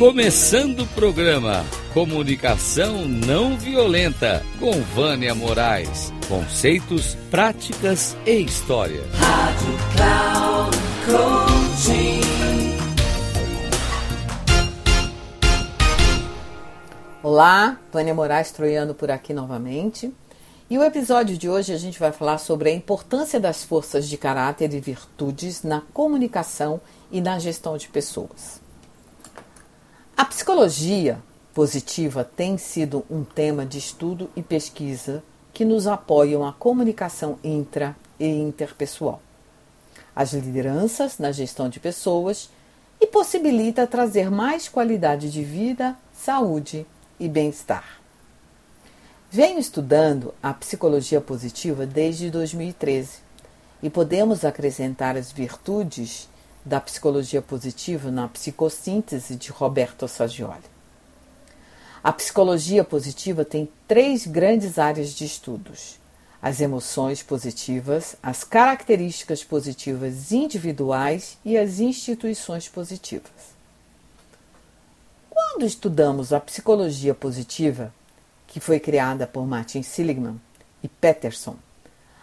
Começando o programa Comunicação Não Violenta com Vânia Moraes. Conceitos, práticas e história. Rádio Cloud Coaching. Olá, Vânia Moraes Troiano por aqui novamente. E o episódio de hoje a gente vai falar sobre a importância das forças de caráter e virtudes na comunicação e na gestão de pessoas. A psicologia positiva tem sido um tema de estudo e pesquisa que nos apoiam a comunicação intra e interpessoal, as lideranças na gestão de pessoas e possibilita trazer mais qualidade de vida, saúde e bem-estar. Venho estudando a psicologia positiva desde 2013 e podemos acrescentar as virtudes da psicologia positiva na psicossíntese de Roberto Saggioli. A psicologia positiva tem três grandes áreas de estudos: as emoções positivas, as características positivas individuais e as instituições positivas. Quando estudamos a psicologia positiva, que foi criada por Martin Seligman e Peterson,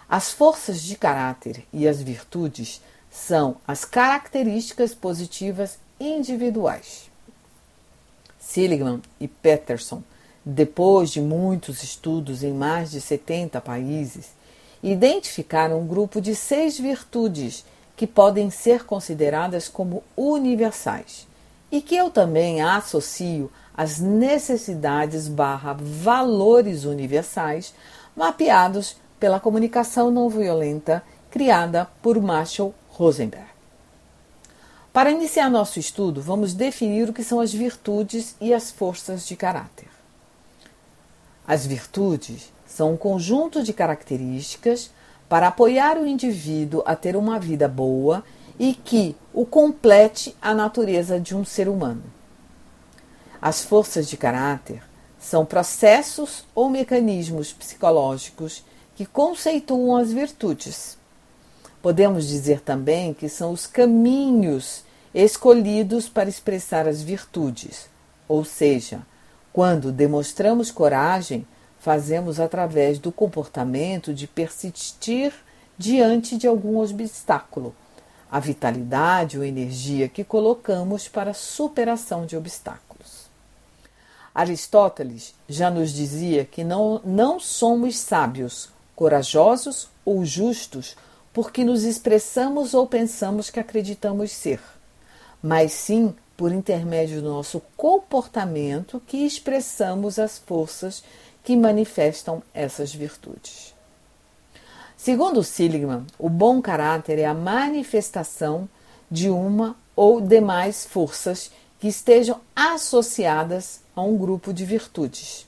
as forças de caráter e as virtudes são as características positivas individuais. Seligman e Peterson, depois de muitos estudos em mais de 70 países, identificaram um grupo de seis virtudes que podem ser consideradas como universais e que eu também associo às necessidades barra valores universais mapeados pela comunicação não violenta criada por Marshall Rosenberg. Para iniciar nosso estudo, vamos definir o que são as virtudes e as forças de caráter. As virtudes são um conjunto de características para apoiar o indivíduo a ter uma vida boa e que o complete a natureza de um ser humano. As forças de caráter são processos ou mecanismos psicológicos que conceituam as virtudes. Podemos dizer também que são os caminhos escolhidos para expressar as virtudes, ou seja, quando demonstramos coragem, fazemos através do comportamento de persistir diante de algum obstáculo, a vitalidade ou energia que colocamos para a superação de obstáculos. Aristóteles já nos dizia que não, não somos sábios, corajosos ou justos porque nos expressamos ou pensamos que acreditamos ser, mas sim por intermédio do nosso comportamento que expressamos as forças que manifestam essas virtudes. Segundo Seligman, o bom caráter é a manifestação de uma ou demais forças que estejam associadas a um grupo de virtudes.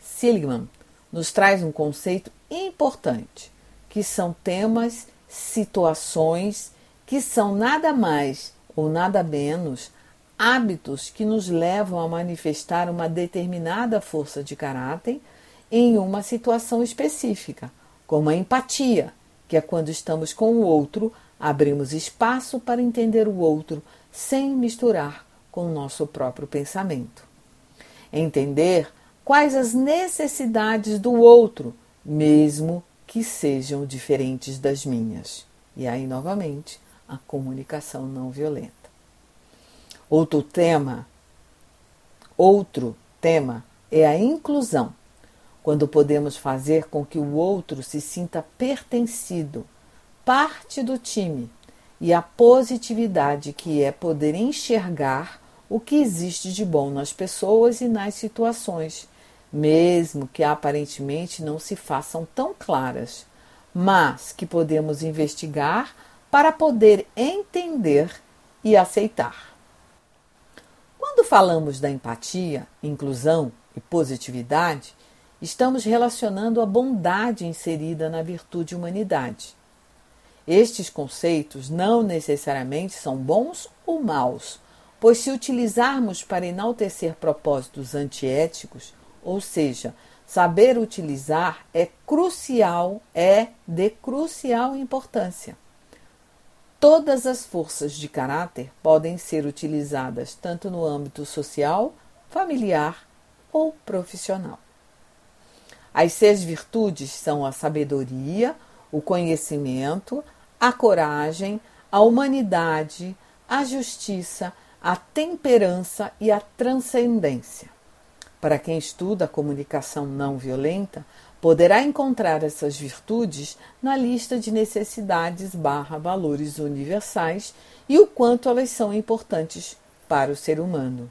Seligman nos traz um conceito importante que são temas, situações que são nada mais ou nada menos hábitos que nos levam a manifestar uma determinada força de caráter em uma situação específica, como a empatia, que é quando estamos com o outro, abrimos espaço para entender o outro sem misturar com o nosso próprio pensamento. Entender quais as necessidades do outro, mesmo que sejam diferentes das minhas. E aí, novamente, a comunicação não violenta. Outro tema, outro tema é a inclusão, quando podemos fazer com que o outro se sinta pertencido, parte do time, e a positividade que é poder enxergar o que existe de bom nas pessoas e nas situações mesmo que aparentemente não se façam tão claras, mas que podemos investigar para poder entender e aceitar. Quando falamos da empatia, inclusão e positividade, estamos relacionando a bondade inserida na virtude humanidade. Estes conceitos não necessariamente são bons ou maus, pois se utilizarmos para enaltecer propósitos antiéticos, ou seja, saber utilizar é crucial, é de crucial importância. Todas as forças de caráter podem ser utilizadas tanto no âmbito social, familiar ou profissional. As seis virtudes são a sabedoria, o conhecimento, a coragem, a humanidade, a justiça, a temperança e a transcendência. Para quem estuda a comunicação não violenta, poderá encontrar essas virtudes na lista de necessidades barra valores universais e o quanto elas são importantes para o ser humano.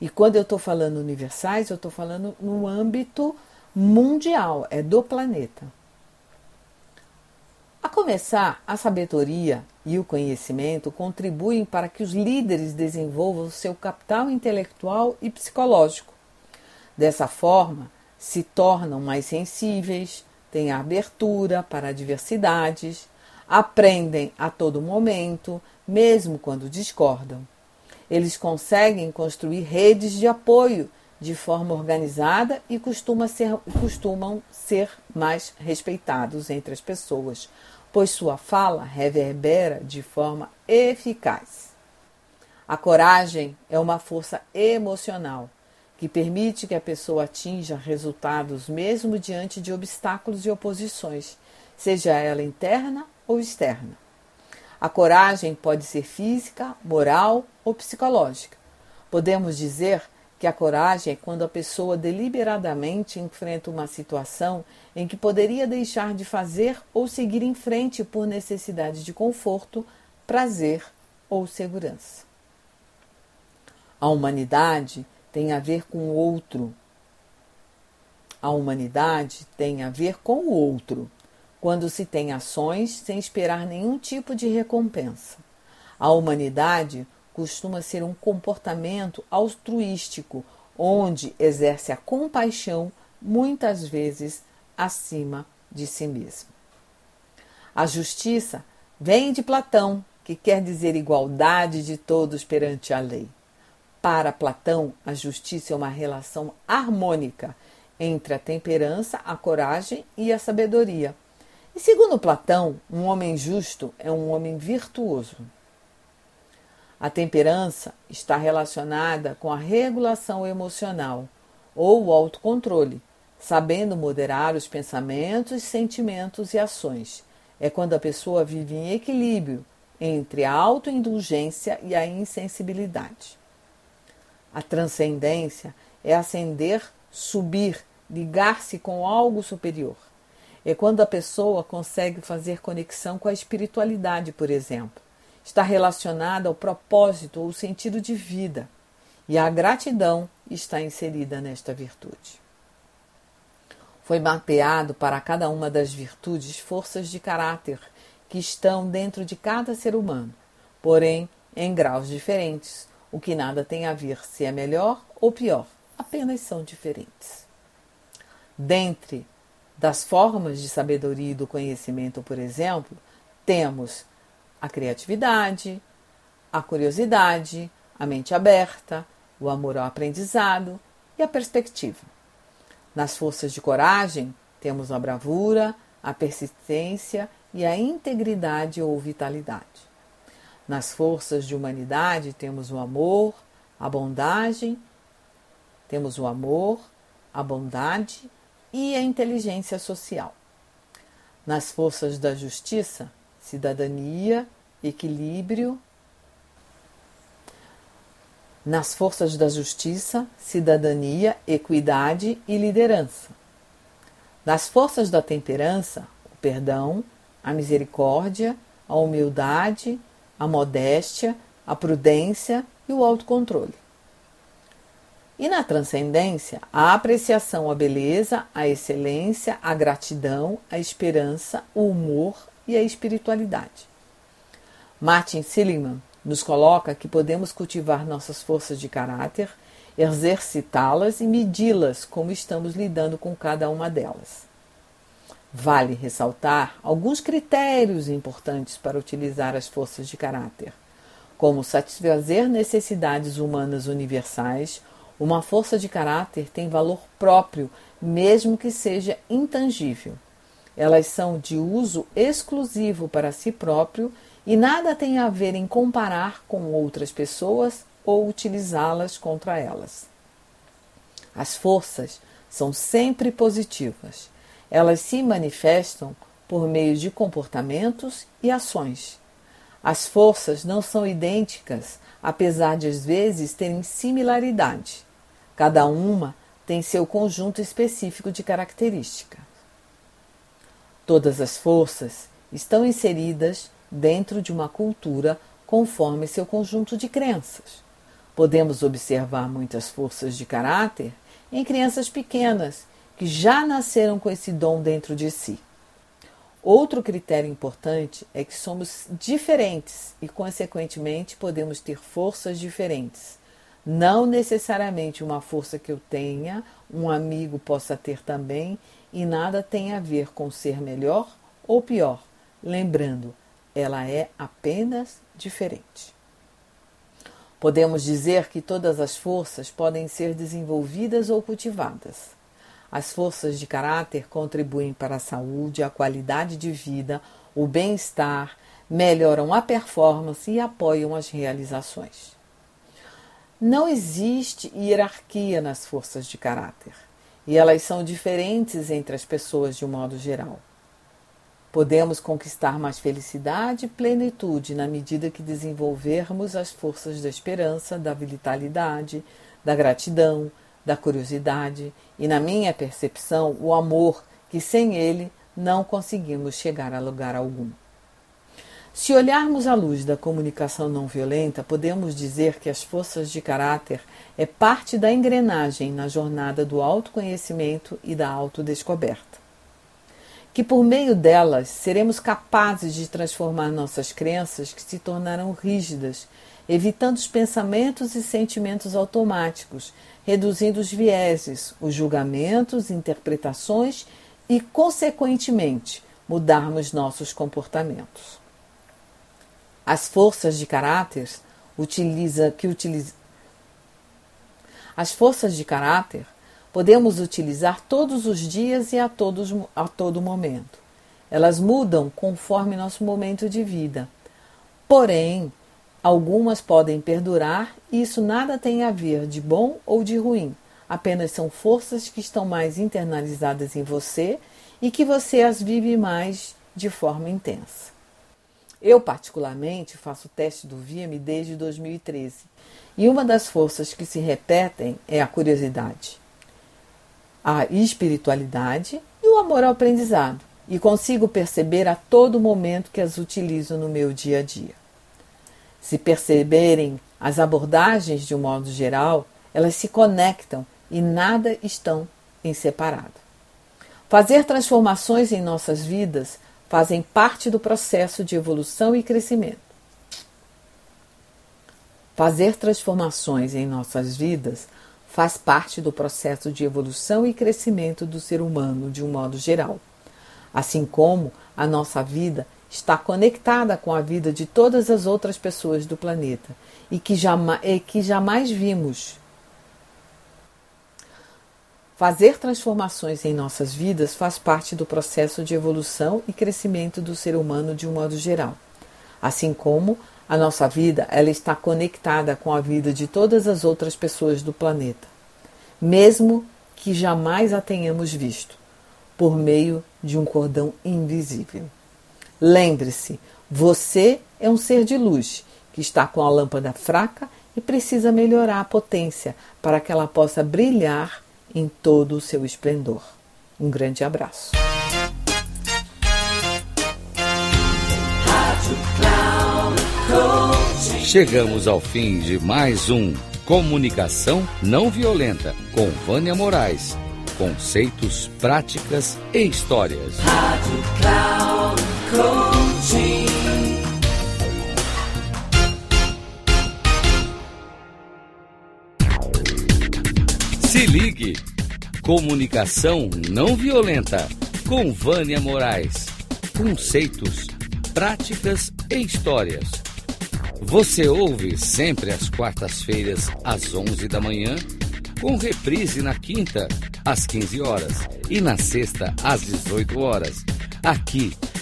E quando eu estou falando universais, eu estou falando no âmbito mundial, é do planeta. A começar, a sabedoria e o conhecimento contribuem para que os líderes desenvolvam seu capital intelectual e psicológico. Dessa forma, se tornam mais sensíveis, têm abertura para diversidades, aprendem a todo momento, mesmo quando discordam. Eles conseguem construir redes de apoio de forma organizada e costuma ser, costumam ser mais respeitados entre as pessoas, pois sua fala reverbera de forma eficaz. A coragem é uma força emocional que permite que a pessoa atinja resultados mesmo diante de obstáculos e oposições, seja ela interna ou externa. A coragem pode ser física, moral ou psicológica. Podemos dizer que a coragem é quando a pessoa deliberadamente enfrenta uma situação em que poderia deixar de fazer ou seguir em frente por necessidade de conforto, prazer ou segurança. A humanidade tem a ver com o outro. A humanidade tem a ver com o outro, quando se tem ações sem esperar nenhum tipo de recompensa. A humanidade costuma ser um comportamento altruístico, onde exerce a compaixão muitas vezes acima de si mesmo. A justiça vem de Platão, que quer dizer igualdade de todos perante a lei. Para Platão, a justiça é uma relação harmônica entre a temperança, a coragem e a sabedoria. E segundo Platão, um homem justo é um homem virtuoso. A temperança está relacionada com a regulação emocional ou o autocontrole, sabendo moderar os pensamentos, sentimentos e ações. É quando a pessoa vive em equilíbrio entre a autoindulgência e a insensibilidade. A transcendência é ascender, subir, ligar-se com algo superior. É quando a pessoa consegue fazer conexão com a espiritualidade, por exemplo. Está relacionada ao propósito ou sentido de vida. E a gratidão está inserida nesta virtude. Foi mapeado para cada uma das virtudes forças de caráter que estão dentro de cada ser humano, porém em graus diferentes, o que nada tem a ver se é melhor ou pior, apenas são diferentes. Dentre das formas de sabedoria e do conhecimento, por exemplo, temos a criatividade, a curiosidade, a mente aberta, o amor ao aprendizado e a perspectiva. Nas forças de coragem, temos a bravura, a persistência e a integridade ou vitalidade. Nas forças de humanidade temos o amor, a bondade, temos o amor, a bondade e a inteligência social. Nas forças da justiça, cidadania, equilíbrio. Nas forças da justiça, cidadania, equidade e liderança. Nas forças da temperança, o perdão, a misericórdia, a humildade, a modéstia, a prudência e o autocontrole. E na transcendência, a apreciação à beleza, à excelência, à gratidão, à esperança, o humor e a espiritualidade. Martin Seligman nos coloca que podemos cultivar nossas forças de caráter, exercitá-las e medi-las como estamos lidando com cada uma delas. Vale ressaltar alguns critérios importantes para utilizar as forças de caráter, como satisfazer necessidades humanas universais. Uma força de caráter tem valor próprio, mesmo que seja intangível. Elas são de uso exclusivo para si próprio e nada tem a ver em comparar com outras pessoas ou utilizá-las contra elas. As forças são sempre positivas. Elas se manifestam por meio de comportamentos e ações. As forças não são idênticas, apesar de às vezes terem similaridade. Cada uma tem seu conjunto específico de características. Todas as forças estão inseridas dentro de uma cultura conforme seu conjunto de crenças. Podemos observar muitas forças de caráter em crianças pequenas que já nasceram com esse dom dentro de si. Outro critério importante é que somos diferentes e, consequentemente, podemos ter forças diferentes. Não necessariamente uma força que eu tenha, um amigo possa ter também, e nada tem a ver com ser melhor ou pior. Lembrando, ela é apenas diferente. Podemos dizer que todas as forças podem ser desenvolvidas ou cultivadas. As forças de caráter contribuem para a saúde, a qualidade de vida, o bem-estar, melhoram a performance e apoiam as realizações. Não existe hierarquia nas forças de caráter, e elas são diferentes entre as pessoas de um modo geral. Podemos conquistar mais felicidade e plenitude na medida que desenvolvermos as forças da esperança, da vitalidade, da gratidão, da curiosidade e, na minha percepção, o amor, que sem ele não conseguimos chegar a lugar algum. Se olharmos à luz da comunicação não violenta, podemos dizer que as forças de caráter é parte da engrenagem na jornada do autoconhecimento e da autodescoberta que por meio delas seremos capazes de transformar nossas crenças que se tornaram rígidas, evitando os pensamentos e sentimentos automáticos, reduzindo os vieses, os julgamentos, interpretações e, consequentemente, mudarmos nossos comportamentos. As forças de caráter utiliza, que utiliza, as forças de caráter podemos utilizar todos os dias e a, todos, a todo momento. Elas mudam conforme nosso momento de vida. Porém, algumas podem perdurar e isso nada tem a ver de bom ou de ruim. Apenas são forças que estão mais internalizadas em você e que você as vive mais de forma intensa. Eu, particularmente, faço o teste do VIAME desde 2013 e uma das forças que se repetem é a curiosidade a espiritualidade e o amor ao aprendizado, e consigo perceber a todo momento que as utilizo no meu dia a dia. Se perceberem as abordagens de um modo geral, elas se conectam e nada estão em separado. Fazer transformações em nossas vidas fazem parte do processo de evolução e crescimento. Fazer transformações em nossas vidas faz parte do processo de evolução e crescimento do ser humano de um modo geral. Assim como a nossa vida está conectada com a vida de todas as outras pessoas do planeta e que jamais, e que jamais vimos. Fazer transformações em nossas vidas faz parte do processo de evolução e crescimento do ser humano de um modo geral. Assim como a nossa vida ela está conectada com a vida de todas as outras pessoas do planeta, mesmo que jamais a tenhamos visto, por meio de um cordão invisível. Lembre-se, você é um ser de luz que está com a lâmpada fraca e precisa melhorar a potência para que ela possa brilhar em todo o seu esplendor. Um grande abraço. Chegamos ao fim de mais um Comunicação Não Violenta com Vânia Moraes. Conceitos, práticas e histórias. Rádio Cloud Se ligue. Comunicação não violenta com Vânia Moraes. Conceitos, práticas e histórias você ouve sempre às quartas-feiras, às 11 da manhã, com reprise na quinta, às 15 horas e na sexta, às 18 horas, aqui